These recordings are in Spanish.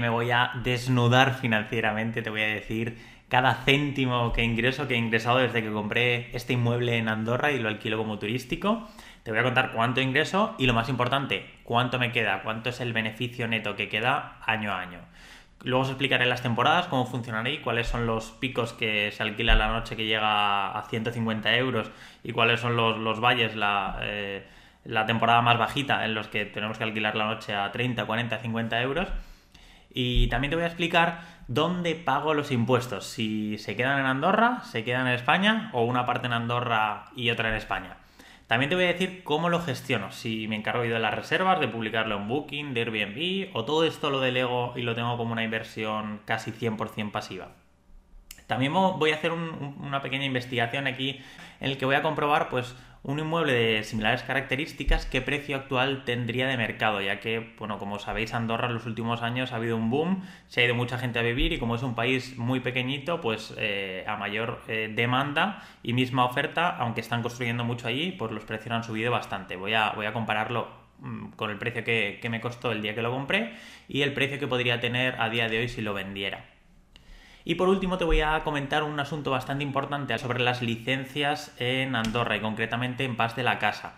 Me voy a desnudar financieramente, te voy a decir cada céntimo que ingreso, que he ingresado desde que compré este inmueble en Andorra y lo alquilo como turístico. Te voy a contar cuánto ingreso y lo más importante, cuánto me queda, cuánto es el beneficio neto que queda año a año. Luego os explicaré las temporadas, cómo funcionará y cuáles son los picos que se alquila la noche que llega a 150 euros y cuáles son los, valles, la, eh, la temporada más bajita en los que tenemos que alquilar la noche a 30, 40, 50 euros. Y también te voy a explicar dónde pago los impuestos, si se quedan en Andorra, se quedan en España o una parte en Andorra y otra en España. También te voy a decir cómo lo gestiono, si me encargo yo de las reservas, de publicarlo en Booking, de Airbnb o todo esto lo delego y lo tengo como una inversión casi 100% pasiva. También voy a hacer una pequeña investigación aquí en el que voy a comprobar pues un inmueble de similares características, ¿qué precio actual tendría de mercado? Ya que, bueno, como sabéis, Andorra en los últimos años ha habido un boom, se ha ido mucha gente a vivir y como es un país muy pequeñito, pues eh, a mayor eh, demanda y misma oferta, aunque están construyendo mucho allí, pues los precios han subido bastante. Voy a, voy a compararlo mm, con el precio que me costó el día que lo compré y el precio que podría tener a día de hoy si lo vendiera. Y por último te voy a comentar un asunto bastante importante sobre las licencias en Andorra y concretamente en Paz de la Casa.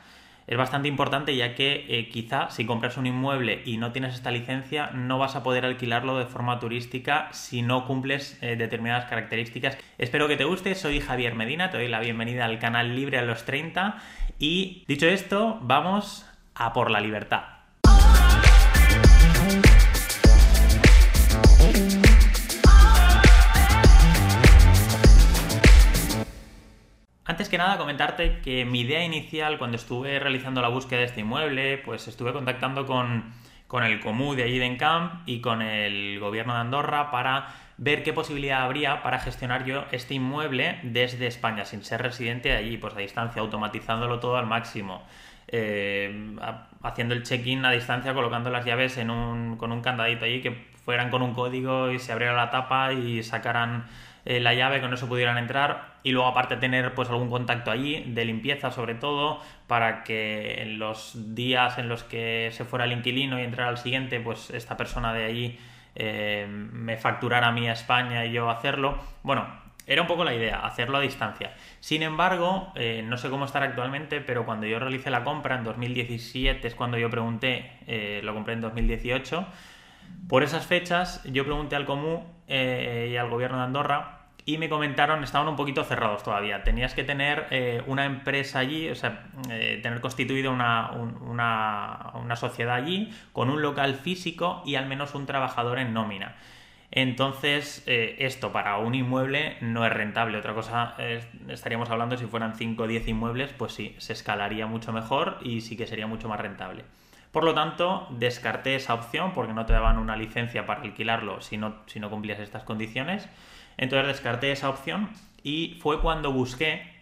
Es bastante importante ya que eh, quizá si compras un inmueble y no tienes esta licencia no vas a poder alquilarlo de forma turística si no cumples eh, determinadas características. Espero que te guste, soy Javier Medina, te doy la bienvenida al canal Libre a los 30 y dicho esto, vamos a por la libertad. Antes que nada, comentarte que mi idea inicial cuando estuve realizando la búsqueda de este inmueble, pues estuve contactando con, el Comú de allí de Encamp y con el gobierno de Andorra para ver qué posibilidad habría para gestionar yo este inmueble desde España, sin ser residente de allí, pues a distancia, automatizándolo todo al máximo. Eh, haciendo el check-in a distancia, colocando las llaves en un, con un candadito allí que fueran con un código y se abriera la tapa y sacaran eh, la llave, con eso pudieran entrar y luego aparte tener pues algún contacto allí de limpieza sobre todo para que en los días en los que se fuera el inquilino y entrara al siguiente pues esta persona de allí eh, me facturara a mí a España y yo hacerlo bueno era un poco la idea, hacerlo a distancia. Sin embargo, eh, no sé cómo estar actualmente, pero cuando yo realicé la compra en 2017 es cuando yo pregunté, lo compré en 2018, por esas fechas yo pregunté al Comú eh, y al gobierno de Andorra y me comentaron, estaban un poquito cerrados todavía. Tenías que tener eh, una empresa allí, o sea, eh, tener constituido una, una, sociedad allí con un local físico y al menos un trabajador en nómina. Entonces, esto para un inmueble no es rentable. Otra cosa estaríamos hablando si fueran 5 o 10 inmuebles, pues sí, se escalaría mucho mejor y sí que sería mucho más rentable. Por lo tanto, descarté esa opción porque no te daban una licencia para alquilarlo si no, si no cumplías estas condiciones. Entonces descarté esa opción y fue cuando busqué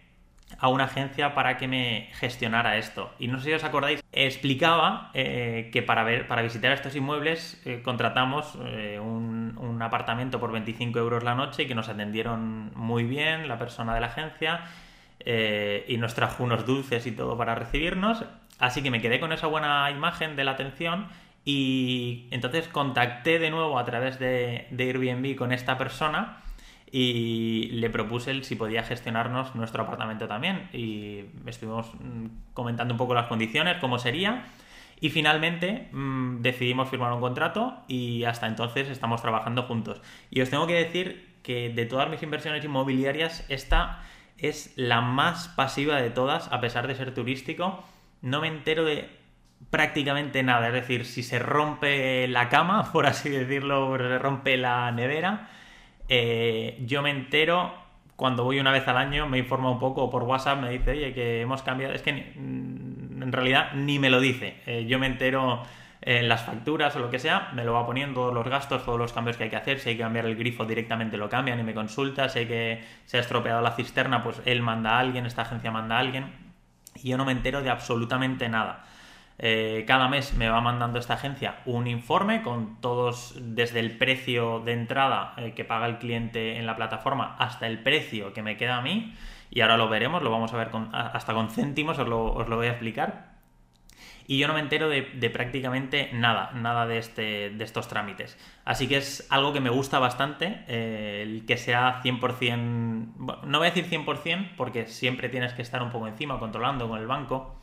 a una agencia para que me gestionara esto. Y no sé si os acordáis, explicaba eh, que para, ver, para visitar estos inmuebles eh, contratamos eh, un, un, apartamento por 25 euros la noche y que nos atendieron muy bien la persona de la agencia y nos trajo unos dulces y todo para recibirnos. Así que me quedé con esa buena imagen de la atención y entonces contacté de nuevo a través de, Airbnb con esta persona y le propuse el si podía gestionarnos nuestro apartamento también y estuvimos mm, comentando un poco las condiciones, cómo sería y finalmente mm, decidimos firmar un contrato y hasta entonces estamos trabajando juntos. Y os tengo que decir que de todas mis inversiones inmobiliarias esta es la más pasiva de todas a pesar de ser turístico no me entero de prácticamente nada. Es decir, si se rompe la cama, por así decirlo, se rompe la nevera, eh, yo me entero cuando voy una vez al año, me informa un poco por WhatsApp, me dice, oye, que hemos cambiado. Es que mm, en realidad ni me lo dice. Eh, yo me entero en las facturas o lo que sea, me lo va poniendo los gastos, todos los cambios que hay que hacer. Si hay que cambiar el grifo directamente lo cambian y me consulta. Si hay que se ha estropeado la cisterna, pues él manda a alguien, esta agencia manda a alguien y yo no me entero de absolutamente nada. Eh, cada mes me va mandando esta agencia un informe con todos, desde el precio de entrada eh, que paga el cliente en la plataforma hasta el precio que me queda a mí. Y ahora lo veremos, lo vamos a ver hasta con céntimos, os lo, os lo voy a explicar. Y yo no me entero de, prácticamente nada, nada de, este, de estos trámites. Así que es algo que me gusta bastante, eh, el que sea 100%, no voy a decir 100% porque siempre tienes que estar un poco encima controlando con el banco,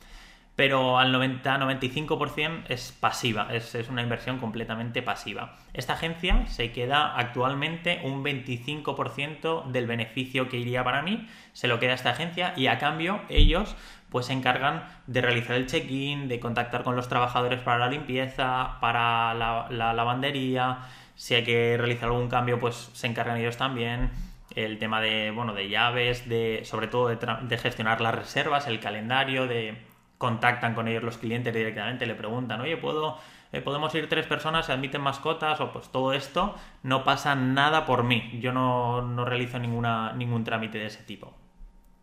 pero al 90-95% es pasiva, es, una inversión completamente pasiva. Esta agencia se queda actualmente un 25% del beneficio que iría para mí, se lo queda esta agencia y a cambio ellos pues se encargan de realizar el check-in, de contactar con los trabajadores para la limpieza, para la, lavandería, si hay que realizar algún cambio pues se encargan ellos también el tema de bueno de llaves de sobre todo de gestionar las reservas el calendario de contactan con ellos los clientes directamente, le preguntan, oye, ¿puedo, eh, podemos ir tres personas, se admiten mascotas, o pues todo esto, no pasa nada por mí, yo no, no realizo ninguna, ningún trámite de ese tipo.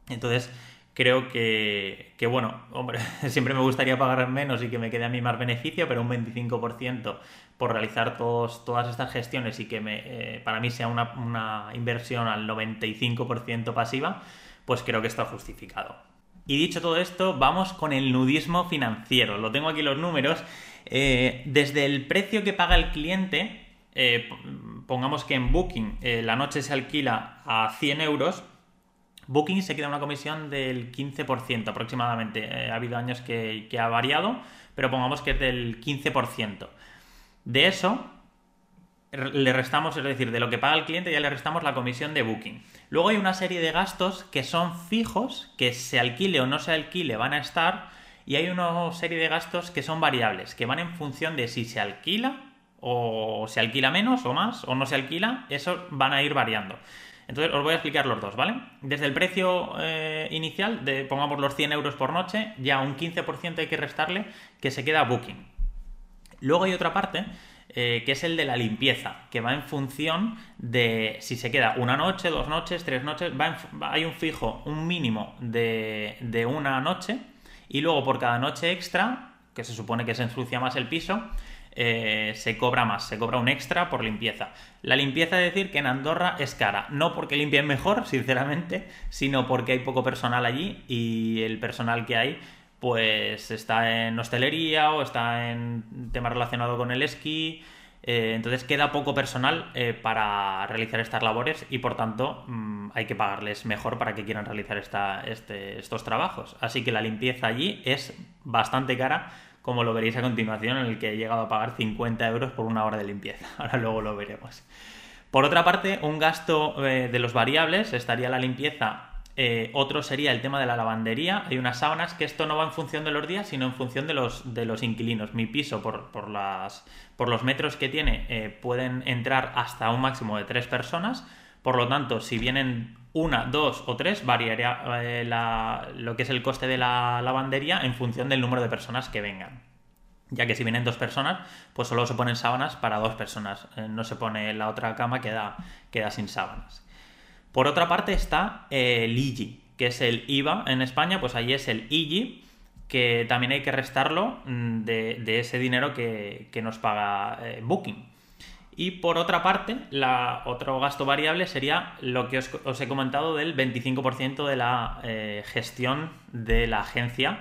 Entonces, creo que, que, bueno, hombre, siempre me gustaría pagar menos y que me quede a mí más beneficio, pero un 25% por realizar todos, todas estas gestiones y que me, eh, para mí sea una, una inversión al 95% pasiva, pues creo que está justificado. Y dicho todo esto, vamos con el nudismo financiero. Lo tengo aquí los números. Eh, desde el precio que paga el cliente, eh, pongamos que en Booking eh, la noche se alquila a 100 euros, Booking se queda una comisión del 15% aproximadamente. ha habido años que, que ha variado, pero pongamos que es del 15%. De eso, le restamos, es decir, de lo que paga el cliente ya le restamos la comisión de booking. Luego hay una serie de gastos que son fijos, que se alquile o no se alquile van a estar, y hay una serie de gastos que son variables, que van en función de si se alquila o se alquila menos o más, o no se alquila, eso van a ir variando. Entonces os voy a explicar los dos, ¿vale? Desde el precio eh, inicial, de, pongamos los 100 euros por noche, ya un 15% hay que restarle que se queda booking. Luego hay otra parte eh, que es el de la limpieza, que va en función de si se queda una noche, dos noches, tres noches, hay un fijo, un mínimo de, una noche, y luego por cada noche extra, que se supone que se ensucia más el piso, eh, se cobra más, se cobra un extra por limpieza. La limpieza, es decir, que en Andorra es cara, no porque limpien mejor, sinceramente, sino porque hay poco personal allí y el personal que hay pues está en hostelería o está en temas relacionados con el esquí. Eh, entonces queda poco personal eh, para realizar estas labores y por tanto mm, hay que pagarles mejor para que quieran realizar este, estos trabajos. Así que la limpieza allí es bastante cara, como lo veréis a continuación, en el que he llegado a pagar 50 euros por una hora de limpieza. Ahora luego lo veremos. Por otra parte, un gasto eh, de los variables estaría la limpieza eh, otro sería el tema de la lavandería. Hay unas sábanas que esto no va en función de los días, sino en función de los, de los inquilinos. Mi piso, por, por, las, por los metros que tiene, eh, pueden entrar hasta un máximo de tres personas. Por lo tanto, si vienen una, dos o tres, variaría eh, lo que es el coste de la lavandería en función del número de personas que vengan. Ya que si vienen dos personas, pues solo se ponen sábanas para dos personas. no se pone la otra cama, queda, queda sin sábanas. Por otra parte está el IGI, que es el IVA en España, pues ahí es el IGI, que también hay que restarlo mm, de, ese dinero que, nos paga eh, Booking. Y por otra parte, la, otro gasto variable sería lo que os, he comentado del 25% de la eh, gestión de la agencia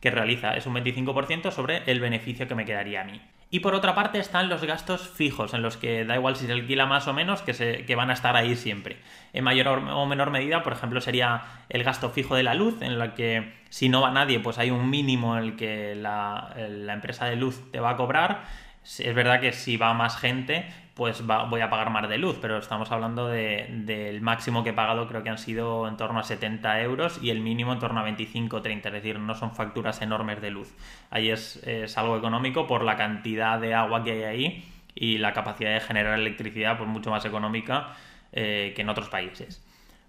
que realiza. Es un 25% sobre el beneficio que me quedaría a mí. Y por otra parte están los gastos fijos, en los que da igual si se alquila más o menos, que, se, que van a estar ahí siempre. En mayor o menor medida, por ejemplo, sería el gasto fijo de la luz, en la que si no va nadie, pues hay un mínimo en el que la, la empresa de luz te va a cobrar. Es verdad que si va más gente, pues voy a pagar más de luz, pero estamos hablando del máximo que he pagado, creo que han sido en torno a 70 euros y el mínimo en torno a 25 30, es decir, no son facturas enormes de luz. Ahí es, algo económico por la cantidad de agua que hay ahí y la capacidad de generar electricidad, pues mucho más económica eh, que en otros países.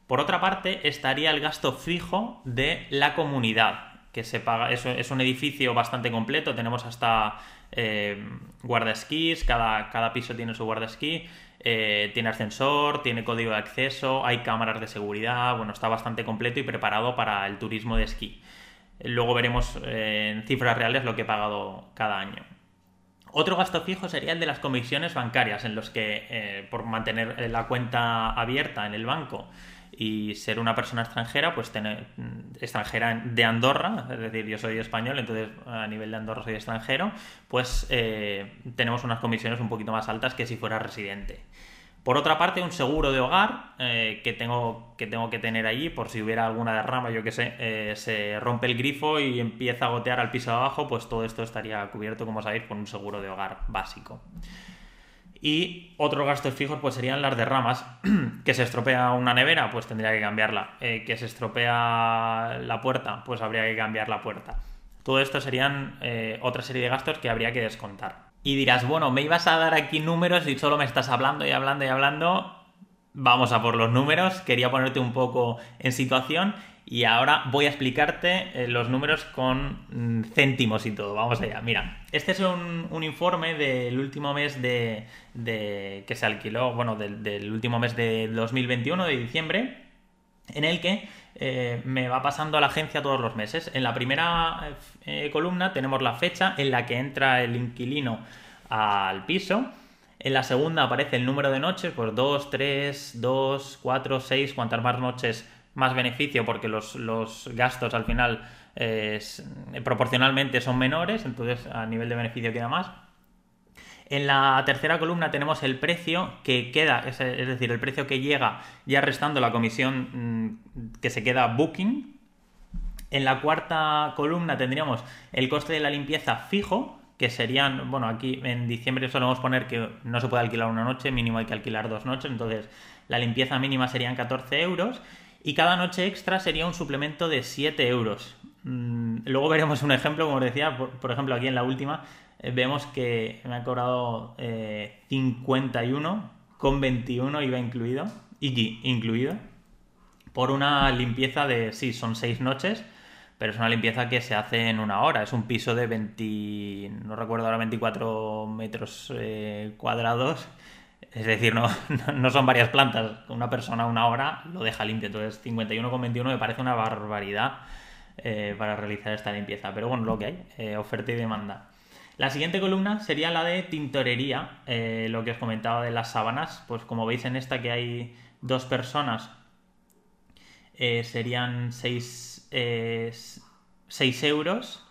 Por otra parte, estaría el gasto fijo de la comunidad, que se paga, es, es un edificio bastante completo, tenemos hasta eh, guarda esquís, cada, cada, piso tiene su guarda esquí, eh, tiene ascensor, tiene código de acceso, hay cámaras de seguridad, bueno, está bastante completo y preparado para el turismo de esquí. Luego veremos eh, en cifras reales lo que he pagado cada año. Otro gasto fijo sería el de las comisiones bancarias, en los que por mantener la cuenta abierta en el banco y ser una persona extranjera, pues tener extranjera de Andorra, es decir, yo soy español, entonces a nivel de Andorra soy extranjero, pues eh, tenemos unas comisiones un poquito más altas que si fuera residente. Por otra parte, un seguro de hogar eh, que, tengo, que tengo que tener allí por si hubiera alguna derrama, yo que sé, eh, se rompe el grifo y empieza a gotear al piso de abajo, pues todo esto estaría cubierto, como sabéis, por un seguro de hogar básico. Y otros gastos fijos pues serían las derramas. que se estropea una nevera, pues tendría que cambiarla. Eh, que se estropea la puerta, pues habría que cambiar la puerta. Todo esto serían otra serie de gastos que habría que descontar. Y dirás, bueno, me ibas a dar aquí números y solo me estás hablando y hablando y hablando. Vamos a por los números. Quería ponerte un poco en situación y ahora voy a explicarte eh, los números con mm, céntimos y todo. Vamos allá. Mira, este es un, informe del último mes de, que se alquiló, bueno, del, último mes de 2021, de diciembre, en el que eh, me va pasando a la agencia todos los meses. En la primera eh, columna tenemos la fecha en la que entra el inquilino al piso. En la segunda aparece el número de noches, pues 2, 3, 2, 4, 6, cuantas más noches más beneficio porque los, gastos al final proporcionalmente son menores, entonces a nivel de beneficio queda más. En la tercera columna tenemos el precio que queda, es, decir, el precio que llega ya restando la comisión mm, que se queda booking. En la cuarta columna tendríamos el coste de la limpieza fijo, que serían, bueno, aquí en diciembre solemos poner que no se puede alquilar una noche, mínimo hay que alquilar dos noches, entonces la limpieza mínima serían 14 euros y cada noche extra sería un suplemento de 7 euros. Mm, luego veremos un ejemplo, como os decía, por ejemplo aquí en la última eh, vemos que me ha cobrado 51 eh, con 21 iba incluido, y incluido, por una limpieza de, sí, son 6 noches, pero es una limpieza que se hace en una hora. Es un piso de 20, no recuerdo ahora, 24 metros eh, cuadrados. Es decir, no, no son varias plantas. Una persona una hora lo deja limpio. Entonces, 51,21 me parece una barbaridad para realizar esta limpieza. Pero bueno, lo que hay, oferta y demanda. La siguiente columna sería la de tintorería, eh, lo que os comentaba de las sábanas. Pues como veis en esta que hay dos personas, eh, serían 6 eh, euros.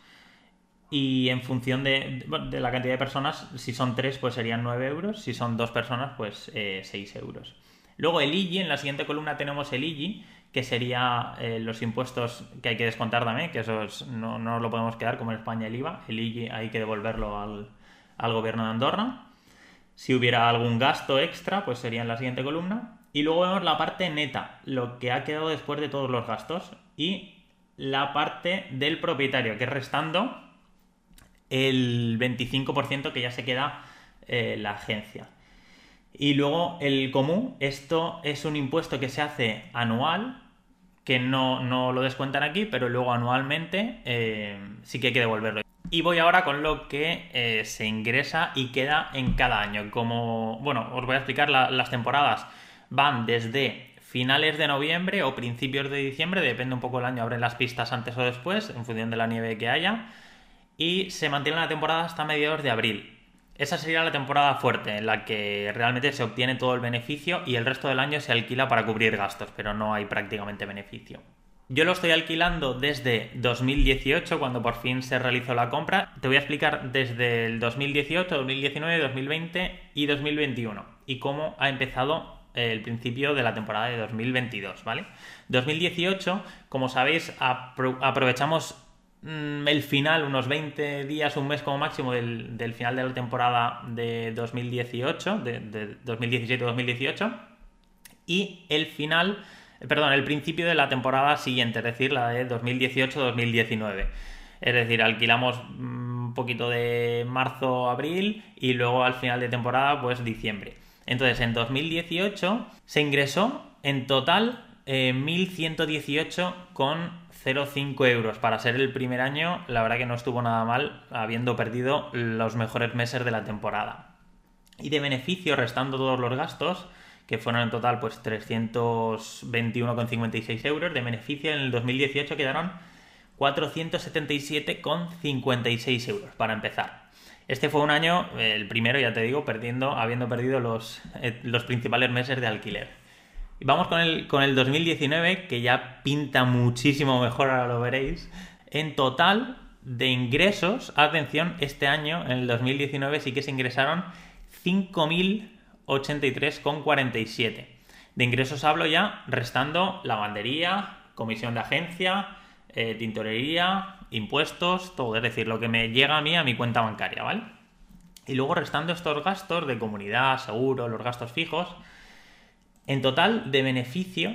Y en función de, la cantidad de personas, si son tres, pues serían 9 euros. Si son dos personas, pues 6 euros. Luego el IGI, en la siguiente columna tenemos el IGI, que sería eh, los impuestos que hay que descontar también, que eso no, no, lo podemos quedar como en España el IVA, el IGI hay que devolverlo al, al, gobierno de Andorra. Si hubiera algún gasto extra, pues sería en la siguiente columna. Y luego vemos la parte neta, lo que ha quedado después de todos los gastos, y la parte del propietario, que es restando el 25% que ya se queda eh, la agencia. Y luego el común, esto es un impuesto que se hace anual, que no, lo descuentan aquí, pero luego anualmente eh, sí que hay que devolverlo. Y voy ahora con lo que eh, se ingresa y queda en cada año. Como, bueno, os voy a explicar las temporadas. Van desde finales de noviembre o principios de diciembre, depende un poco del año, abren las pistas antes o después, en función de la nieve que haya. Y se mantiene la temporada hasta mediados de abril. Esa sería la temporada fuerte, en la que realmente se obtiene todo el beneficio y el resto del año se alquila para cubrir gastos, pero no hay prácticamente beneficio. Yo lo estoy alquilando desde 2018, cuando por fin se realizó la compra. Te voy a explicar desde el 2018, 2019, 2020 y 2021 y cómo ha empezado el principio de la temporada de 2022, ¿vale? 2018, como sabéis, aprovechamos el final, unos 20 días, un mes como máximo del, final de la temporada de 2018, de, 2017-2018, y el final, perdón, el principio de la temporada siguiente, es decir, la de 2018-2019. Es decir, alquilamos mm, un poquito de marzo, abril y luego al final de temporada, pues diciembre. Entonces, en 2018 se ingresó en total eh, 1.118 con 0,5 euros para ser el primer año, la verdad que no estuvo nada mal, habiendo perdido los mejores meses de la temporada. Y de beneficio, restando todos los gastos, que fueron en total pues 321,56 euros, de beneficio en el 2018 quedaron 477,56 euros para empezar. Este fue un año, el primero ya te digo, perdiendo, habiendo perdido los, eh, los principales meses de alquiler. Vamos con el, con el 2019, que ya pinta muchísimo mejor, ahora lo veréis. En total de ingresos, atención, este año, en el 2019, sí que se ingresaron 5.083,47. De ingresos hablo ya restando lavandería, comisión de agencia, eh, tintorería, impuestos, todo, es decir, lo que me llega a mí a mi cuenta bancaria, ¿vale? Y luego restando estos gastos de comunidad, seguro, los gastos fijos, en total de beneficio,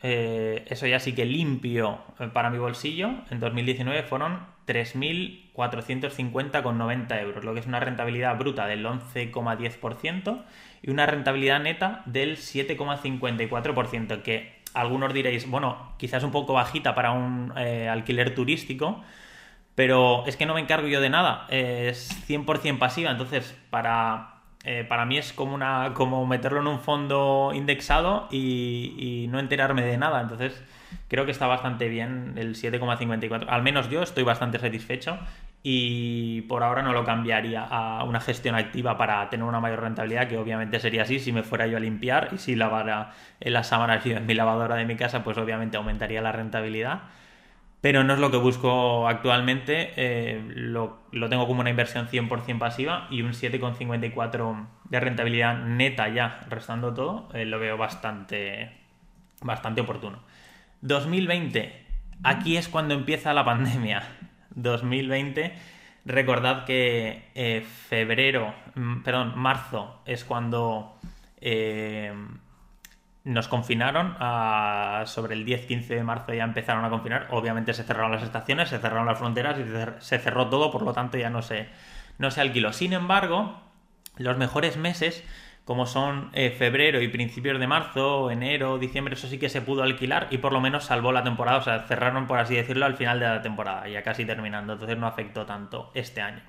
eh, eso ya sí que limpio eh, para mi bolsillo, en 2019 fueron 3.450,90 euros, lo que es una rentabilidad bruta del 11,10% y una rentabilidad neta del 7,54%, que algunos diréis, bueno, quizás un poco bajita para un eh, alquiler turístico, pero es que no me encargo yo de nada, es 100% pasiva, entonces para, eh, para mí es como, una, como meterlo en un fondo indexado y, no enterarme de nada, entonces creo que está bastante bien el 7,54, al menos yo estoy bastante satisfecho y por ahora no lo cambiaría a una gestión activa para tener una mayor rentabilidad, que obviamente sería así. Si me fuera yo a limpiar y si lavara en las sábanas en mi lavadora de mi casa, pues obviamente aumentaría la rentabilidad. Pero no es lo que busco actualmente, eh, lo, tengo como una inversión 100% pasiva y un 7,54 de rentabilidad neta ya, restando todo, eh, lo veo bastante, bastante oportuno. 2020, aquí es cuando empieza la pandemia 2020. Recordad que eh, febrero, mm, perdón, marzo es cuando nos confinaron. sobre el 10-15 de marzo ya empezaron a confinar. Obviamente se cerraron las estaciones, se cerraron las fronteras y se cerró todo, por lo tanto ya no se, no se alquiló. Sin embargo, los mejores meses como son eh, febrero y principios de marzo, enero, diciembre, eso sí que se pudo alquilar y por lo menos salvó la temporada, o sea, cerraron, por así decirlo, al final de la temporada, ya casi terminando, entonces no afectó tanto este año.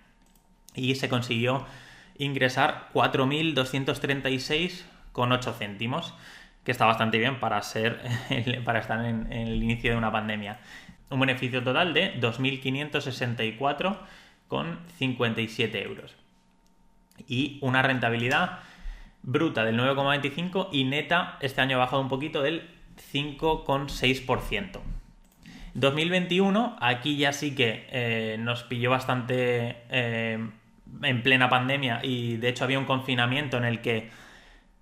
Y se consiguió ingresar 4.236,8 céntimos, que está bastante bien para, ser, para estar en, el inicio de una pandemia. Un beneficio total de 2.564,57 euros. Y una rentabilidad bruta del 9,25 y neta este año ha bajado un poquito del 5,6%. 2021, aquí ya sí que eh, nos pilló bastante eh, en plena pandemia y de hecho había un confinamiento en el que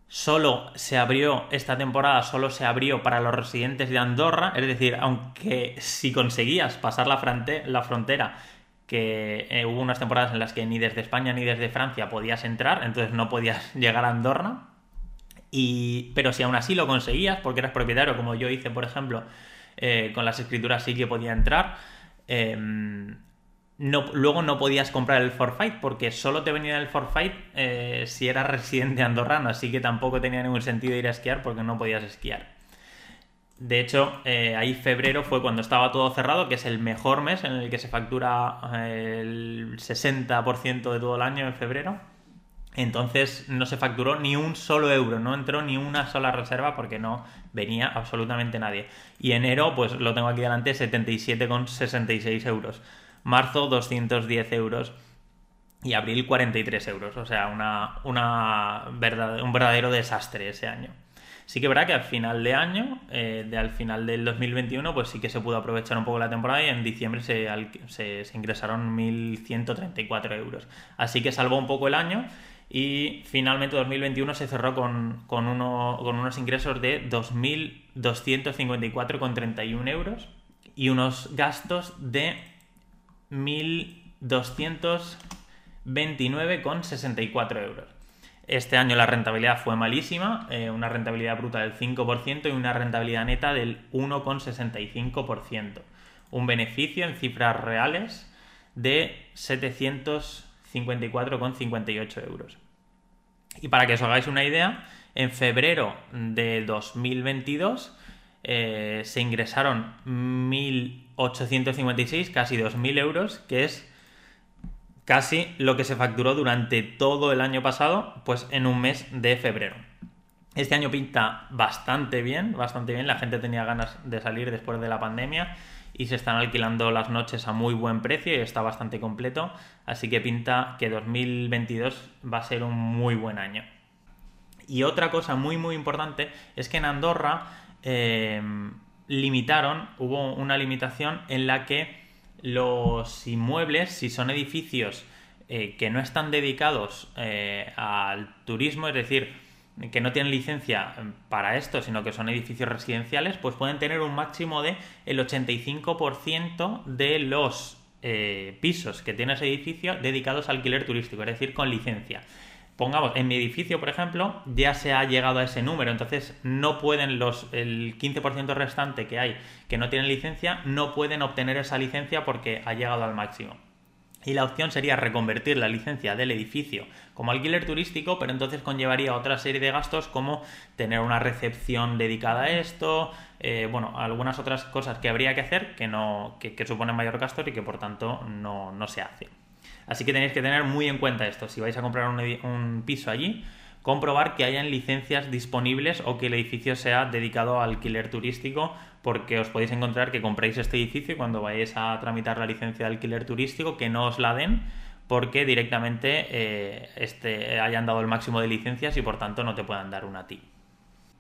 solo se abrió esta temporada, solo se abrió para los residentes de Andorra, es decir, aunque si conseguías pasar la, frontera que eh, hubo unas temporadas en las que ni desde España ni desde Francia podías entrar, entonces no podías llegar a Andorra. Y, pero si aún así lo conseguías, porque eras propietario, como yo hice, por ejemplo, eh, con las escrituras sí que podía entrar, em, no, luego no podías comprar el Forfait porque solo te venía el Forfait eh, si eras residente andorrano, así que tampoco tenía ningún sentido ir a esquiar porque no podías esquiar. De hecho, eh, ahí febrero fue cuando estaba todo cerrado, que es el mejor mes en el que se factura eh, el 60% de todo el año en febrero. Entonces no se facturó ni un solo euro, no entró ni una sola reserva porque no venía absolutamente nadie. Y enero, pues lo tengo aquí delante, 77,66 euros. Marzo, 210 euros. Y abril, 43 euros. O sea, una, una un verdadero desastre ese año. Sí que verdad que al final de año, eh, de al final del 2021, pues sí que se pudo aprovechar un poco la temporada y en diciembre se, se, ingresaron 1.134 euros. Así que salvó un poco el año y finalmente 2021 se cerró con, con, con unos ingresos de 2.254,31 euros y unos gastos de 1.229,64 euros. Este año la rentabilidad fue malísima, eh, una rentabilidad bruta del 5% y una rentabilidad neta del 1,65%. Un beneficio en cifras reales de 754,58 euros. Y para que os hagáis una idea, en febrero de 2022 eh, se ingresaron 1.856, casi 2.000 euros, que es casi lo que se facturó durante todo el año pasado, pues en un mes de febrero. Este año pinta bastante bien, bastante bien. La gente tenía ganas de salir después de la pandemia y se están alquilando las noches a muy buen precio y está bastante completo. Así que pinta que 2022 va a ser un muy buen año. Y otra cosa muy muy importante es que en Andorra eh, limitaron, hubo una limitación en la que los inmuebles, si son edificios eh, que no están dedicados eh, al turismo, es decir, que no tienen licencia para esto, sino que son edificios residenciales, pues pueden tener un máximo de el 85% de los eh, pisos que tiene ese edificio dedicados al alquiler turístico, es decir, con licencia. Pongamos, en mi edificio, por ejemplo, ya se ha llegado a ese número, entonces no pueden los, el 15% restante que hay que no tienen licencia, no pueden obtener esa licencia porque ha llegado al máximo y la opción sería reconvertir la licencia del edificio como alquiler turístico, pero entonces conllevaría otra serie de gastos como tener una recepción dedicada a esto, eh, bueno, algunas otras cosas que habría que hacer que, no, que, suponen mayor gasto y que por tanto no, se hace. Así que tenéis que tener muy en cuenta esto. Si vais a comprar un, piso allí, comprobar que hayan licencias disponibles o que el edificio sea dedicado a alquiler turístico, porque os podéis encontrar que compréis este edificio y cuando vayáis a tramitar la licencia de alquiler turístico, que no os la den porque directamente eh, este, hayan dado el máximo de licencias y por tanto no te puedan dar una a ti.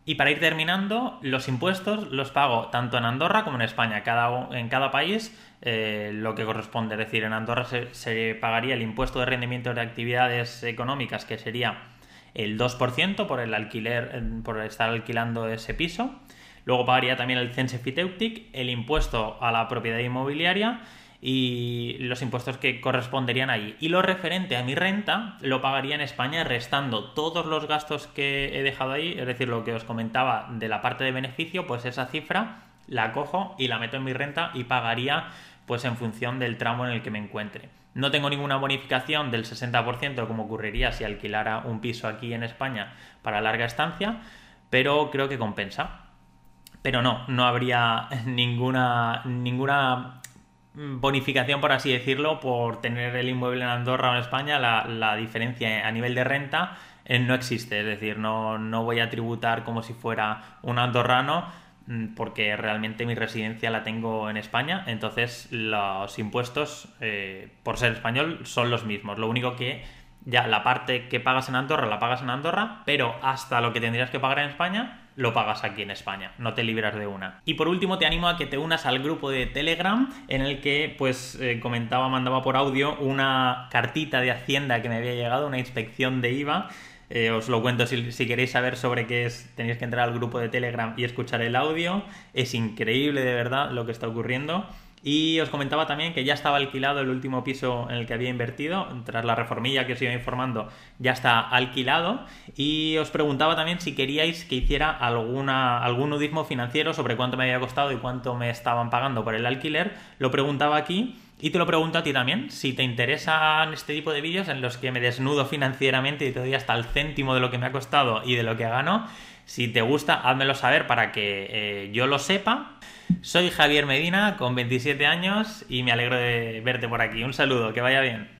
Y para ir terminando, los impuestos los pago tanto en Andorra como en España. Cada, en cada país eh, lo que corresponde. Es decir, en Andorra se, pagaría el impuesto de rendimiento de actividades económicas, que sería el 2% por el alquiler, por estar alquilando ese piso. Luego pagaría también el cense fiteutic, el impuesto a la propiedad inmobiliaria y los impuestos que corresponderían allí. Y lo referente a mi renta lo pagaría en España restando todos los gastos que he dejado ahí, es decir, lo que os comentaba de la parte de beneficio, pues esa cifra la cojo y la meto en mi renta y pagaría pues en función del tramo en el que me encuentre. No tengo ninguna bonificación del 60% como ocurriría si alquilara un piso aquí en España para larga estancia, pero creo que compensa. Pero no, no habría ninguna, ninguna bonificación, por así decirlo, por tener el inmueble en Andorra o en España. La, diferencia a nivel de renta eh, no existe, es decir, no, no voy a tributar como si fuera un andorrano Mm, porque realmente mi residencia la tengo en España, entonces los impuestos, eh, por ser español, son los mismos. Lo único que ya la parte que pagas en Andorra la pagas en Andorra, pero hasta lo que tendrías que pagar en España lo pagas aquí en España, no te libras de una. Y por último te animo a que te unas al grupo de Telegram en el que pues eh, comentaba, mandaba por audio una cartita de Hacienda que me había llegado, una inspección de IVA eh, os lo cuento si, queréis saber sobre qué es, tenéis que entrar al grupo de Telegram y escuchar el audio. Es increíble de verdad lo que está ocurriendo. Y os comentaba también que ya estaba alquilado el último piso en el que había invertido. Tras la reformilla que os iba informando, ya está alquilado. Y os preguntaba también si queríais que hiciera alguna, algún nudismo financiero sobre cuánto me había costado y cuánto me estaban pagando por el alquiler. Lo preguntaba aquí. Y te lo pregunto a ti también, si te interesan este tipo de vídeos en los que me desnudo financieramente y te doy hasta el céntimo de lo que me ha costado y de lo que gano, si te gusta, házmelo saber para que eh, yo lo sepa. Soy Javier Medina, con 27 años, y me alegro de verte por aquí. Un saludo, que vaya bien.